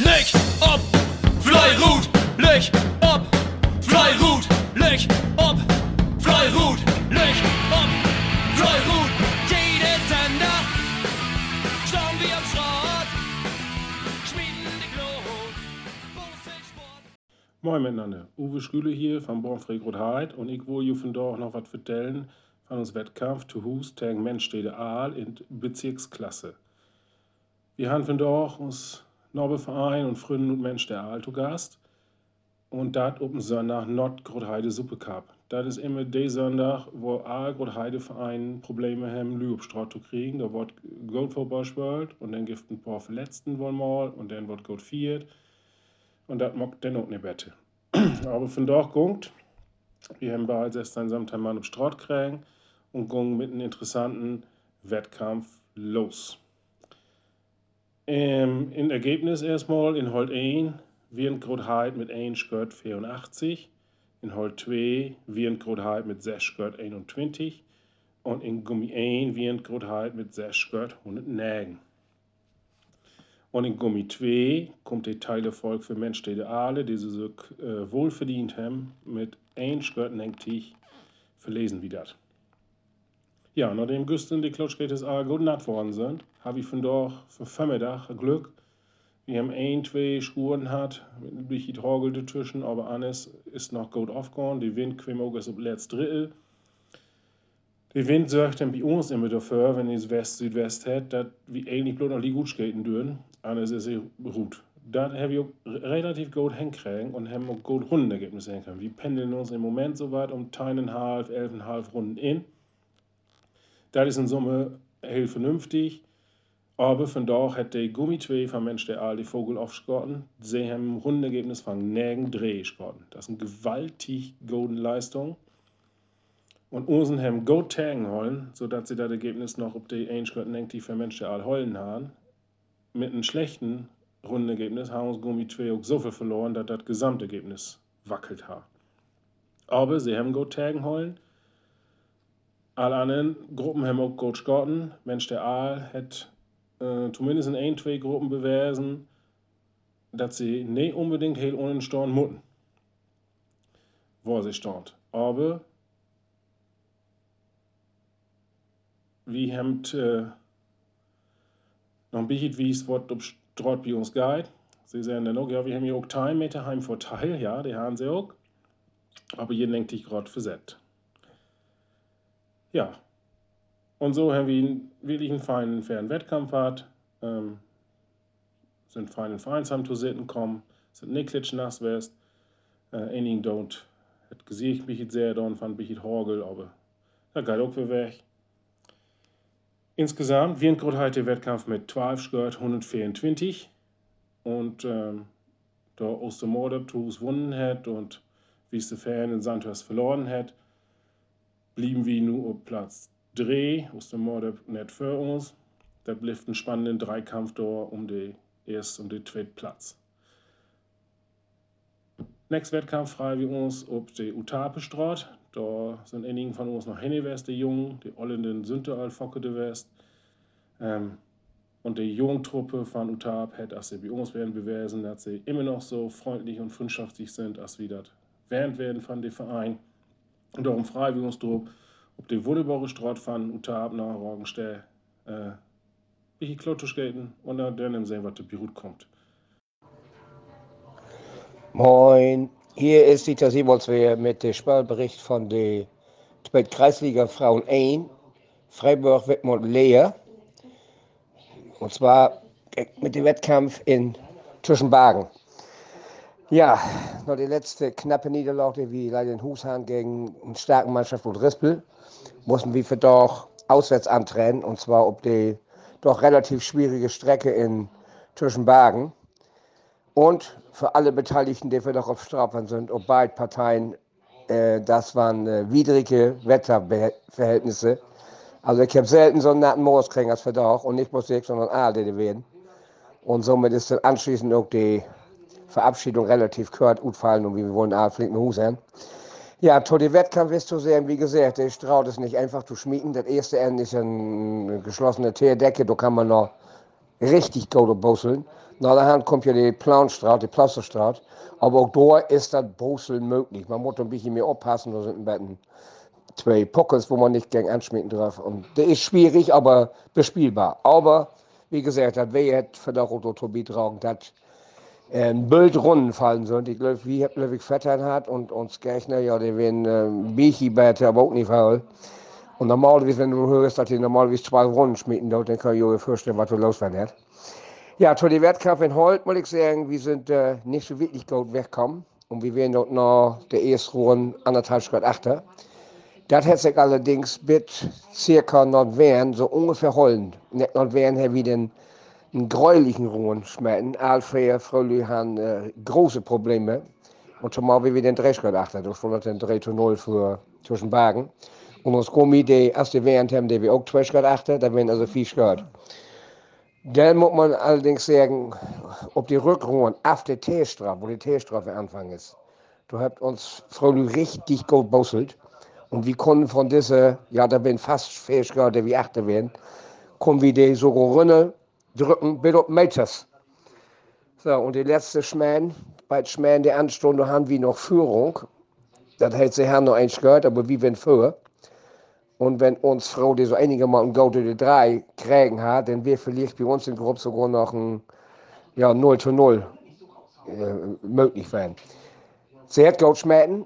Leg ob, Fleirut, leg ob, Fleirut, leg ob, Fleirut, leg ob, Fleirut. Jede Sender, schauen wir am Schrott, schmieden die Glut. Moin miteinander, Uwe Schüle hier von Bornfried Rotheit und ich will von dort noch was erzählen von uns Wettkampf zu Hus gegen Menschstede Aal in Bezirksklasse. Wir haben von dort uns Nobelverein und Fründen und Mensch der zu Gast und dat op Sonntag not Grotheide Suppe Cup. Das ist immer der Sonntag, wo Aal Grotheide Verein Probleme haben, Lübstraut zu kriegen. Da wird Gold Football gespielt und dann gibt ein paar Verletzten wohl mal und dann wird Gold viert und das mag dann auch nicht besser. Aber von dort kommt, wir haben bereits erst einen Samstag mal auf Straut kriegen und gehen mit einem interessanten Wettkampf los. Ähm, in Ergebnis erstmal in Holt 1 wird Grotheit mit 1 Skirt 84, in Holt 2 wird Grotheit mit 6 Skirt 21 und in Gummi 1 wird Grotheit mit 6 Skirt 109. Und in Gummi 2 kommt der Teilerfolg für Menschstädte Aale, die sie so äh, wohlverdient haben, mit 1 Skirt 90 verlesen wie das. Ja, nachdem gestern die Klotschgetes auch gut natt worden sind, habe ich von dort für Vormittag Glück. Wir haben ein, zwei Spuren hat, ein bisschen Torgel dazwischen, aber alles ist noch gut aufgegangen. Die Wind kam auch auf letztes Drittel. Der Wind sorgt dann bei uns immer dafür, wenn es West-Südwest hat, dass wir eigentlich bloß noch die gut skaten dürfen. Alles ist gut. Das habe ich auch relativ gut hinkriegen und haben auch gut Rundenergebnisse hinkriegen. Wir pendeln uns im Moment so weit um 10,5, 11,5 Runden in. Das ist in Summe heel vernünftig. Aber von da hat der Gummi 2 von Mensch der Aal die Vogel aufgeschgotten. Sie haben Rundenergebnis von nirgend Dreh geschotten. Das ist eine gewaltig gute Leistung. Und unseren haben gut tagen wollen, sodass sie das Ergebnis noch auf die Einschgotten denkt, die für Mensch der Aal heulen haben. Mit einem schlechten Rundenergebnis haben uns Gummi 2 auch so viel verloren, dass das Gesamtergebnis wackelt hat. Aber sie haben gut tagen wollen. Alle anderen Gruppen haben auch gut geschotten. Mensch der Aal hat äh, zumindest in ein, zwei Gruppen bewiesen, dass sie nicht unbedingt heel ohne Storn mutten. Wo sie stand. Aber wir haben äh, noch ein bisschen wie es wird dort bei uns geht. Sie sagen dann auch, ja, wir haben ja auch Time Meter heim Vorteil, ja, die haben sie auch. Aber jeden denkt sich gerade versetzt. Ja. Und so haben wir wirklich einen feinen, fairen Wettkampf gehabt. Ähm, sind fein in Vereinsheim zu sitten kommen, sind nicht klitschnass west. Äh, einigen dort hat gesiegt mich sehr und fand mich Horgel, aber da geht auch wieder weg. Insgesamt wir gerade heute Wettkampf mit 12 Skirt 124 und ähm, da Ostermorder Tours gewonnen hat und wie es der Fan in Sandhurst verloren hat, blieben wir nur auf Platz 3, Ostermorder nicht für uns. Da blieb ein spannender Dreikampf da um den ersten und den zweiten Platz. Nächster Wettkampf frei wir uns auf die Utape-Straat. Da sind einigen von uns noch hingeweist, die Jungen, die Ollenden sind da Focke de West. Ähm, und die Jungtruppe von Utap hat, dass sie bei uns werden bewiesen, dass sie immer noch so freundlich und freundschaftlich sind, als wir das während werden von dem Verein. Und wir uns drauf, ob die wunderbare Straat von Utap nach Roggenstell äh, wie Klotusch gelten und dann sehen, was der Beirut kommt. Moin, hier ist Dieter Simonswehr mit dem Spielbericht von der Kreisliga Frauen 1, Freiburg Wittmund Leer. Und zwar mit dem Wettkampf in Tischenbagen. Ja, noch die letzte knappe Niederlage wie leider in Hushan gegen eine starke Mannschaft von Rispel mussten wir für doch auswärts antreten und zwar ob die doch relativ schwierige Strecke in Tischenbagen. Und für alle Beteiligten, die wir doch auf Strafen sind, ob beide Parteien, äh, das waren äh, widrige Wetterverhältnisse. Also ich habe selten so einen natten Moos gekriegt als Verdacht und nicht Musik, sondern werden. Und somit ist dann anschließend auch die Verabschiedung relativ kurz gefallen und wir wollen Aal flink nach Hause ja, zu Wettkampf ist zu sehen, wie gesagt, der Straut ist nicht einfach zu schmieden. Das erste Ende ist eine geschlossene Teerdecke, da kann man noch richtig gut busseln. Na, daher kommt ja die Planstraße, die Plasterstraße. Aber auch da ist das Brüssel möglich. Man muss ein bisschen mehr aufpassen, da sind ein zwei Pockets, wo man nicht gegen anschmieden darf. Und das ist schwierig, aber bespielbar. Aber, wie gesagt, das wäre jetzt für der Rototobie tragen, dass ein Bild runden fallen sind. Ich glaube, wie Ludwig Vettern hat und uns Gerchner, ja, die werden ähm, bete, aber auch nicht faul. Und normalerweise, wenn du hörst, dass die normalerweise zwei Runden schmieden, dann kann ich mir vorstellen, was du los werden Ja, zu den Wettkampf in Holt, muss ich sagen, wir sind äh, nicht so wirklich gut weggekommen. Und wir werden dort noch der erste Runde anderthalb Grad achter. Das hat sich allerdings mit circa Nordwehren so ungefähr. Nicht Nordwehren haben wir den einen gräulichen Ruhen schmecken. Alfred Fröhlich haben äh, große Probleme. Und zumal wie wir den 30 Grad achter, das war dann 3 zu 0 für zwischen Wagen. Und ons Kommi, die erste Während haben, die wir auch 2 Grad achter, da werden also 4 Grad. Dann muss man allerdings sagen, ob die Rückruhen auf der T-Strafe, wo die T-Strafe Anfang ist, du habt uns Fröhlich richtig gut bosselt. Und wir konnten von dieser, ja, da werden fast 4 Grad, wie 8 werden, kommen wir die so runnen, drücken, auf Meters. So, und die letzte Schmähen, bei Schmähen der Anstunde haben wir noch Führung. Das hält sich noch eins gehört, aber wie wenn für. Und wenn uns Frau, die so einige Mal ein Gold die drei kriegen hat, dann wäre vielleicht bei uns in der Gruppe sogar noch ein ja, 0 zu 0 äh, möglich werden. Sie hat Gold schmecken,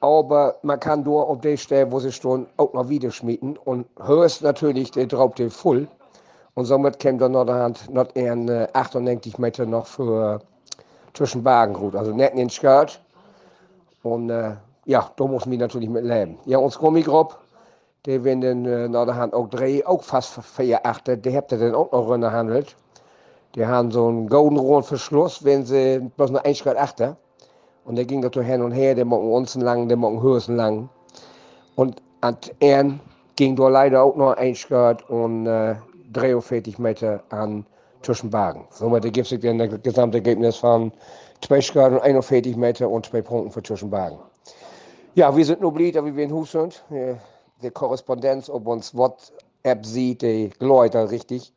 aber man kann nur auf der Stelle, wo sie stehen, auch noch wieder schmieden. Und höchst natürlich der Drauf den Full. Und somit käme dann noch, noch ein 98 Meter noch für zwischen Wagengrut, also nicht in den Skirt. Und äh, ja, da muss wir natürlich mit leben. Ja, uns Gummigruppe, die werden äh, nach der Hand auch drei, auch fast vier Achter, die habt ihr dann auch noch handelt. Die haben so einen golden Verschluss, wenn sie bloß noch 1 Grad achter. Und der ging da hin und her, der machen uns lang, der machen Hürsen lang. Und an Ehren ging da leider auch noch 1 Grad und äh, 43 Meter an Zwischenwagen. Somit ergibt sich dann das Gesamtergebnis von 2 Grad und 41 Meter und 2 Punkten für Zwischenwagen. Ja, wir sind nur blieb, wie wir in Hus sind. Die Korrespondenz, ob uns WhatsApp sieht, die Leute richtig.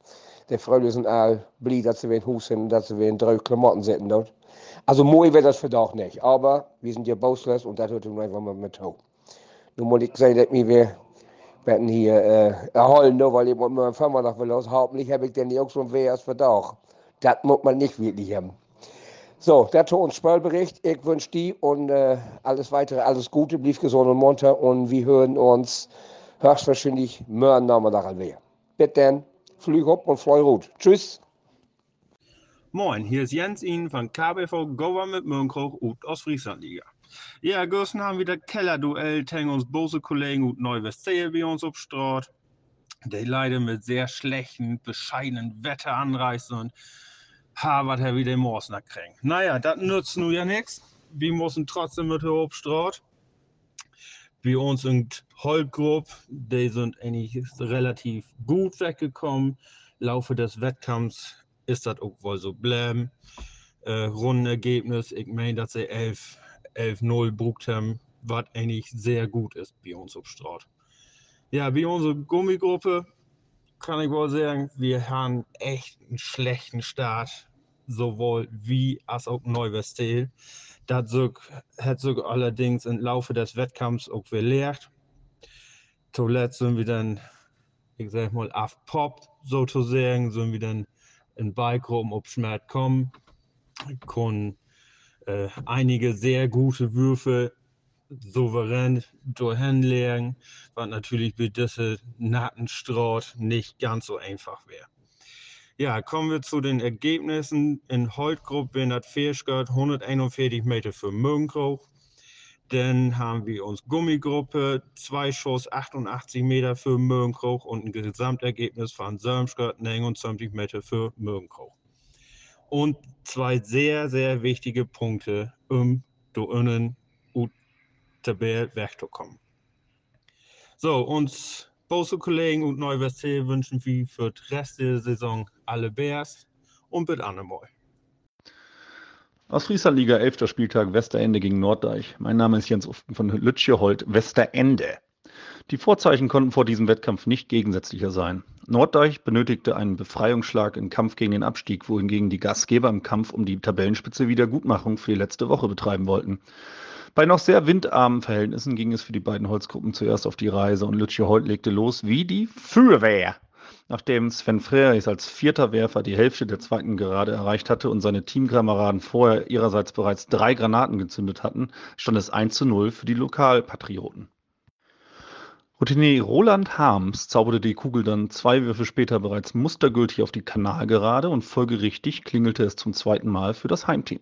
Die Freunde sind all blieb, dass wir in Hus sind, dass wir in drei Klamotten sitzen dort. Also, moi wird das für doch nicht. Aber wir sind ja bausless und das hört uns einfach mal mit hoch. Nun muss ich sagen, dass wir werden hier äh, erholen, nur weil ich mit meinem Firma noch will. Hauptsächlich habe ich denn auch so ein WS Verdacht. Das muss man nicht wirklich haben. So, der zu uns Spielbericht. Ich wünsche die und äh, alles weitere, alles Gute, blieb gesund und munter und wir hören uns höchstwahrscheinlich morgen Nachmittag wieder. Bitte dann, flüg hopp und fleu gut. Tschüss. Moin, hier ist Jens Ihnen von KBV Government Mönchhoch und Ostfrieslandliga. Ja, gestern haben wir das Kellerduell gegen uns böse Kollegen und Neuwestsee bei uns obstraut. Die leider mit sehr schlechten, bescheidenen Wetter anreisen und ha, was er wieder Morsner kriegen. Naja, das nützt nun ja nichts. Wir müssen trotzdem mit Obstraut. Bei uns in Holtgrupp, die sind eigentlich relativ gut weggekommen. Laufe des Wettkampfs ist das auch wohl so bleiben. Äh, Rundenergebnis, ich meine, dass sie 11 11-0 brugt haben, was eigentlich sehr gut ist bei uns auf Straat. Ja, wie unsere Gummigruppe kann ich wohl sagen, wir haben echt einen schlechten Start, sowohl wie als auch Neuwestel. Das hat sogar allerdings im Laufe des Wettkampfs auch gelehrt. Zuletzt sind wir dann, ich sag mal, aufpoppt, sozusagen, sind wir dann in Beigruppen auf Schmerz kommen, können äh, einige sehr gute Würfe souverän durchhinlegen, was natürlich bei diesem Nattenstraut nicht ganz so einfach wäre. Ja, kommen wir zu den Ergebnissen. In Holtgruppe werden das Fischgott 141 Meter für Mögenkroch. Dann haben wir uns Gummigruppe, zwei Schuss 88 Meter für Mögenkroch und ein Gesamtergebnis von Sörmschgott 29 Meter für Mögenkroch und zwei sehr, sehr wichtige Punkte, um innen und Tabelle wegzukommen. So, uns Bose Kollegen und Neuwestel wünschen wir für den Rest der Saison alle Bears und bis einmal. Aus Frieslandliga 11. Spieltag Westerende gegen Norddeich. Mein Name ist Jens Uften von Lütschehold Westerende. Die Vorzeichen konnten vor diesem Wettkampf nicht gegensätzlicher sein. Norddeich benötigte einen Befreiungsschlag im Kampf gegen den Abstieg, wohingegen die Gastgeber im Kampf um die Tabellenspitze Wiedergutmachung für die letzte Woche betreiben wollten. Bei noch sehr windarmen Verhältnissen ging es für die beiden Holzgruppen zuerst auf die Reise und Lütje Holt legte los wie die Feuerwehr. Nachdem Sven Freris als vierter Werfer die Hälfte der zweiten Gerade erreicht hatte und seine Teamkameraden vorher ihrerseits bereits drei Granaten gezündet hatten, stand es 1 zu 0 für die Lokalpatrioten. Routinier Roland Harms zauberte die Kugel dann zwei Würfe später bereits mustergültig auf die Kanalgerade und folgerichtig klingelte es zum zweiten Mal für das Heimteam.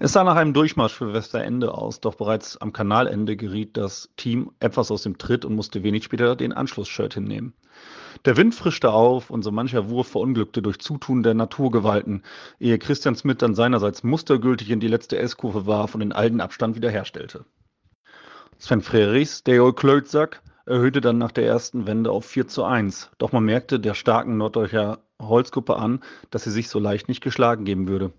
Es sah nach einem Durchmarsch für Westerende aus, doch bereits am Kanalende geriet das Team etwas aus dem Tritt und musste wenig später den Anschlussshirt hinnehmen. Der Wind frischte auf und so mancher Wurf verunglückte durch Zutun der Naturgewalten, ehe Christian Smith dann seinerseits mustergültig in die letzte S-Kurve warf und den alten Abstand wiederherstellte. Sven Frerichs, der Klötsack, erhöhte dann nach der ersten Wende auf 4 zu 1. Doch man merkte der starken Norddeutscher Holzgruppe an, dass sie sich so leicht nicht geschlagen geben würde.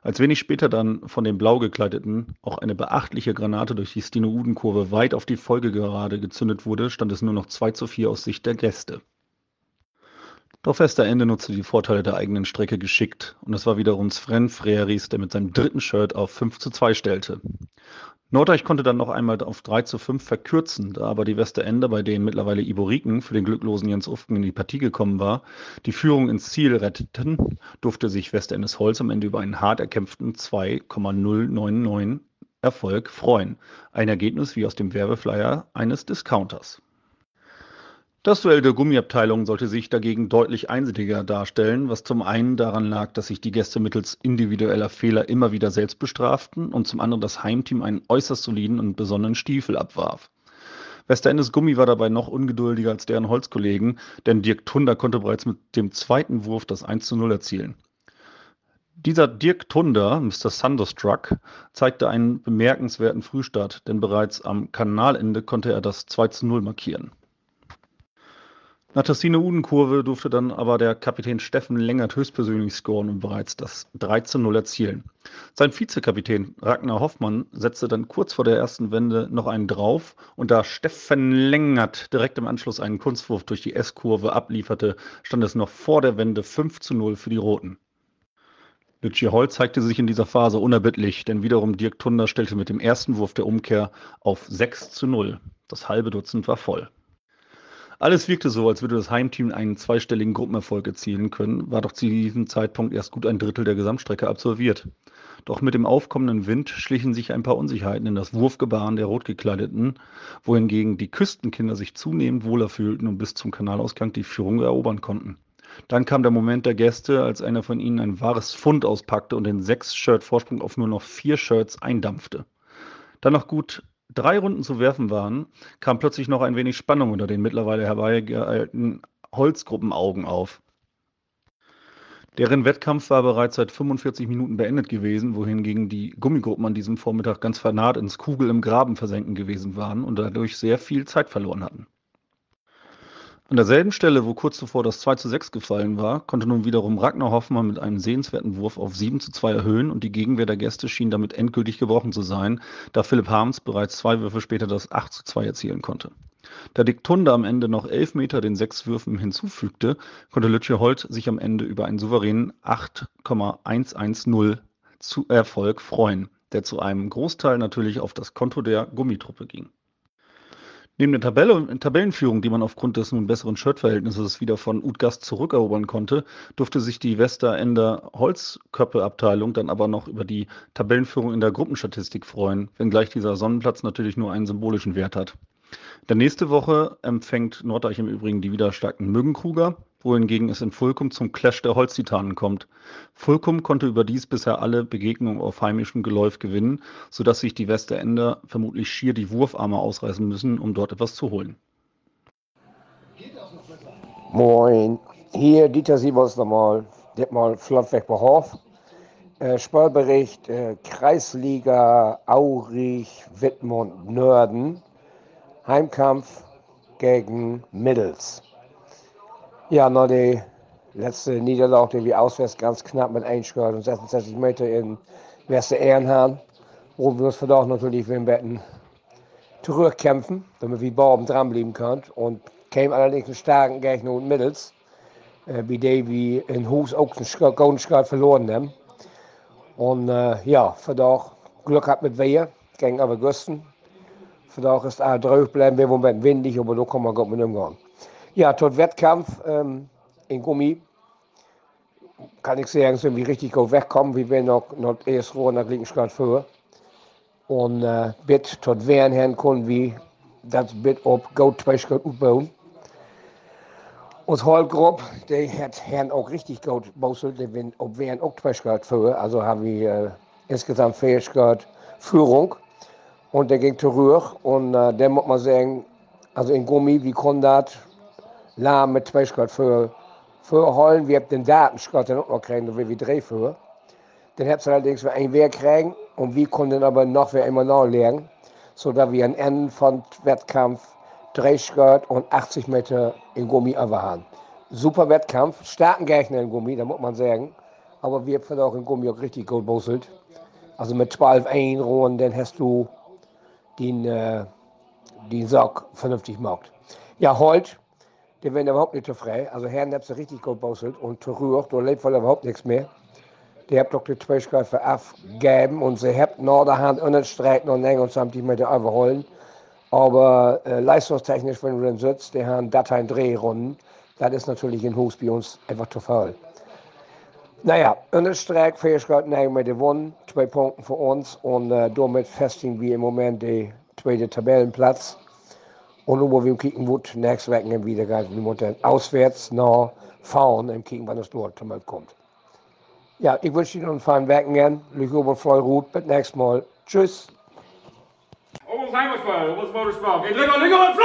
Als wenig später dann von den blau gekleideten auch eine beachtliche Granate durch die Stino-Uden-Kurve weit auf die Folgegerade gezündet wurde, stand es nur noch 2 zu 4 aus Sicht der Gäste. Doch Westerende nutzte die Vorteile der eigenen Strecke geschickt und es war wiederum Sven Freris, der mit seinem dritten Shirt auf 5 zu 2 stellte. Norddeich konnte dann noch einmal auf 3 zu 5 verkürzen, da aber die Westerender, bei denen mittlerweile Iboriken für den glücklosen Jens Ufken in die Partie gekommen war, die Führung ins Ziel retteten, durfte sich Westerendes Holz am Ende über einen hart erkämpften 2,099 Erfolg freuen. Ein Ergebnis wie aus dem Werbeflyer eines Discounters. Das Duell der Gummiabteilung sollte sich dagegen deutlich einseitiger darstellen, was zum einen daran lag, dass sich die Gäste mittels individueller Fehler immer wieder selbst bestraften und zum anderen das Heimteam einen äußerst soliden und besonnenen Stiefel abwarf. Westerendes Gummi war dabei noch ungeduldiger als deren Holzkollegen, denn Dirk Tunder konnte bereits mit dem zweiten Wurf das 1 zu 0 erzielen. Dieser Dirk Tunder, Mr. Thunderstruck, zeigte einen bemerkenswerten Frühstart, denn bereits am Kanalende konnte er das 2 zu 0 markieren. Nach der Sine-Uden-Kurve durfte dann aber der Kapitän Steffen Längert höchstpersönlich scoren und bereits das 13-0 erzielen. Sein Vizekapitän Ragnar Hoffmann setzte dann kurz vor der ersten Wende noch einen drauf und da Steffen Längert direkt im Anschluss einen Kunstwurf durch die S-Kurve ablieferte, stand es noch vor der Wende 5 zu 0 für die Roten. Lütje Holl zeigte sich in dieser Phase unerbittlich, denn wiederum Dirk Tunder stellte mit dem ersten Wurf der Umkehr auf 6 zu 0. Das halbe Dutzend war voll. Alles wirkte so, als würde das Heimteam einen zweistelligen Gruppenerfolg erzielen können, war doch zu diesem Zeitpunkt erst gut ein Drittel der Gesamtstrecke absolviert. Doch mit dem aufkommenden Wind schlichen sich ein paar Unsicherheiten in das Wurfgebaren der Rotgekleideten, wohingegen die Küstenkinder sich zunehmend wohler fühlten und bis zum Kanalausgang die Führung erobern konnten. Dann kam der Moment der Gäste, als einer von ihnen ein wahres Fund auspackte und den sechs Shirt Vorsprung auf nur noch vier Shirts eindampfte. Dann noch gut drei Runden zu werfen waren, kam plötzlich noch ein wenig Spannung unter den mittlerweile herbeigeeilten Holzgruppenaugen auf. Deren Wettkampf war bereits seit 45 Minuten beendet gewesen, wohingegen die Gummigruppen an diesem Vormittag ganz vernaht ins Kugel im Graben versenken gewesen waren und dadurch sehr viel Zeit verloren hatten. An derselben Stelle, wo kurz zuvor das 2 zu 6 gefallen war, konnte nun wiederum Ragnar Hoffmann mit einem sehenswerten Wurf auf 7 zu 2 erhöhen und die Gegenwehr der Gäste schien damit endgültig gebrochen zu sein, da Philipp Harms bereits zwei Würfe später das 8 zu 2 erzielen konnte. Da Dick Tunde am Ende noch 11 Meter den sechs Würfen hinzufügte, konnte Lütje Holt sich am Ende über einen souveränen 8,110 Erfolg freuen, der zu einem Großteil natürlich auf das Konto der Gummitruppe ging. Neben der Tabelle, Tabellenführung, die man aufgrund des nun besseren Shirtverhältnisses wieder von Utgast zurückerobern konnte, durfte sich die Westerender Holzköppe-Abteilung dann aber noch über die Tabellenführung in der Gruppenstatistik freuen, wenngleich dieser Sonnenplatz natürlich nur einen symbolischen Wert hat. Der nächste Woche empfängt Norddeich im Übrigen die wieder starken Mögenkruger, wohingegen es in Fulkum zum Clash der Holztitanen kommt. Fulkum konnte überdies bisher alle Begegnungen auf heimischem Geläuf gewinnen, sodass sich die Westerender vermutlich schier die Wurfarme ausreißen müssen, um dort etwas zu holen. Moin, hier Dieter Siebers nochmal, mal Flottweg Hof. Äh, Spielbericht äh, Kreisliga Aurich, Wittmund, Nörden. Heimkampf gegen Middels. Ja, noch die letzte Niederlage, die wir auswärts ganz knapp mit einschreiben und 66 Meter in Wester Ehrenhahn, wo wir uns verdammt natürlich betten zurückkämpfen, damit wir Baum dranbleiben können. Und käme allerdings einen starken Gegner und mittels, äh, bei dem wir in Hus auch einen golden Skat verloren haben. Und äh, ja, vandaag Glück hat mit Wehe, gegen Güsten. Vandaag ist es droog bleiben, wir moment windig, aber da kann man gut mit umgehen. Ja, tot Wettkampf ähm, in Gummi kann ich sagen, sind wir richtig gut wegkommen. Wir werden noch, noch erst roh nach links gerade vor. Und äh, bit tot wehren Herrn können wir das bit op gut zwei Schritt aufbauen. Ons Holgrop, der hat Herrn auch richtig gut gebaut. Der wird ob wehren auch zwei Schritt vor. Also haben wir äh, insgesamt Schritt Führung. Und der ging zurück. Und äh, der muss man sagen, also in Gummi, wie kann das lahm mit zwei Schritt vor vorholen. Wir haben den Datenschritt dann auch noch kriegen, da will wir drei für. Dann habt ihr allerdings für ein Wehr kriegen und wir konnten aber noch wieder immer nachlernen, sodass wir am Ende von Wettkampf drei Schritt und 80 Meter in Gummi haben. Super Wettkampf, starken Gegner in Gummi, da muss man sagen. Aber wir haben auch in Gummi auch richtig gut busselt. Also mit 12 Einruhen, dann hast du den, äh, den Sack vernünftig gemacht. Ja, heute, die werden überhaupt nicht so frei. Also Herren hat sie richtig gut busselt und zurück, da lebt wohl überhaupt nichts mehr. Die habt doch die Zweischkäufe abgegeben und sie habt nach der Hand einen Streik noch 29 Meter überholen. Aber äh, leistungstechnisch, wenn du dann sitzt, die haben Dateien Drehrunden, das ist natürlich in Hus bei uns einfach zu faul. Naja, einen Streik, Fähigkeit, nein, wir gewonnen, zwei Punkte für uns und äh, damit festigen wir im Moment den zweiten Tabellenplatz. Und wollen wir kicken, wo nächstes Wochenende wieder geht. Wir müssen auswärts nach fahren und kicken, wann es dort zum kommt. Ja, ich wünsche Ihnen einen feinen Wochenende. Lüge über Fleurut. Bis nächstes Mal. Tschüss. Fly!